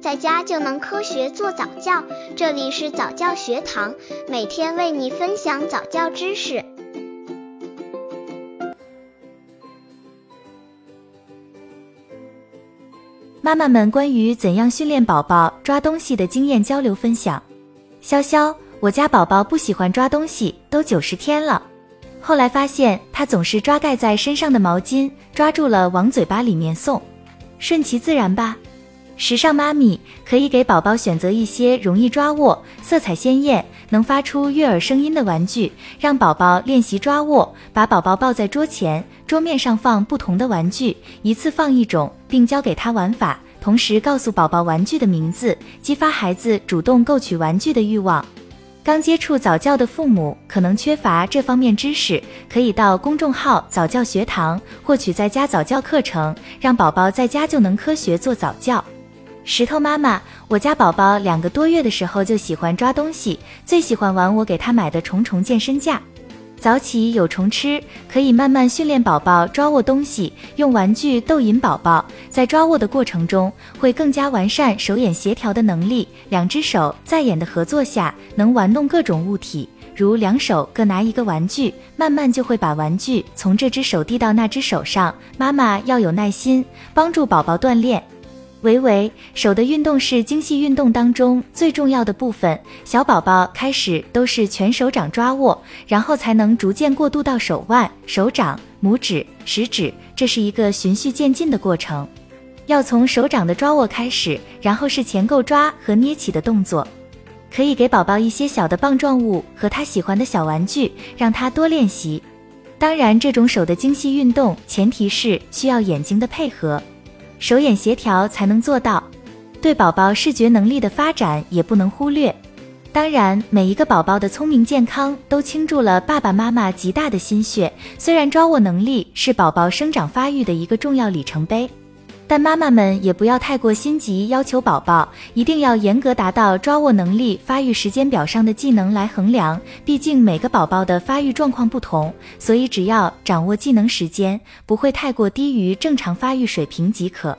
在家就能科学做早教。这里是早教学堂，每天为你分享早教知识。妈妈们关于怎样训练宝宝抓东西的经验交流分享。潇潇，我家宝宝不喜欢抓东西，都九十天了。后来发现他总是抓盖在身上的毛巾，抓住了往嘴巴里面送，顺其自然吧。时尚妈咪可以给宝宝选择一些容易抓握、色彩鲜艳、能发出悦耳声音的玩具，让宝宝练习抓握。把宝宝抱在桌前，桌面上放不同的玩具，一次放一种，并教给他玩法，同时告诉宝宝玩具的名字，激发孩子主动购取玩具的欲望。刚接触早教的父母可能缺乏这方面知识，可以到公众号早教学堂获取在家早教课程，让宝宝在家就能科学做早教。石头妈妈，我家宝宝两个多月的时候就喜欢抓东西，最喜欢玩我给他买的虫虫健身架。早起有虫吃，可以慢慢训练宝宝抓握东西，用玩具逗引宝宝，在抓握的过程中会更加完善手眼协调的能力。两只手在眼的合作下，能玩弄各种物体，如两手各拿一个玩具，慢慢就会把玩具从这只手递到那只手上。妈妈要有耐心，帮助宝宝锻炼。维维，手的运动是精细运动当中最重要的部分。小宝宝开始都是全手掌抓握，然后才能逐渐过渡到手腕、手掌、拇指、食指，这是一个循序渐进的过程。要从手掌的抓握开始，然后是前够抓和捏起的动作。可以给宝宝一些小的棒状物和他喜欢的小玩具，让他多练习。当然，这种手的精细运动前提是需要眼睛的配合。手眼协调才能做到，对宝宝视觉能力的发展也不能忽略。当然，每一个宝宝的聪明健康都倾注了爸爸妈妈极大的心血。虽然抓握能力是宝宝生长发育的一个重要里程碑，但妈妈们也不要太过心急，要求宝宝一定要严格达到抓握能力发育时间表上的技能来衡量。毕竟每个宝宝的发育状况不同，所以只要掌握技能时间不会太过低于正常发育水平即可。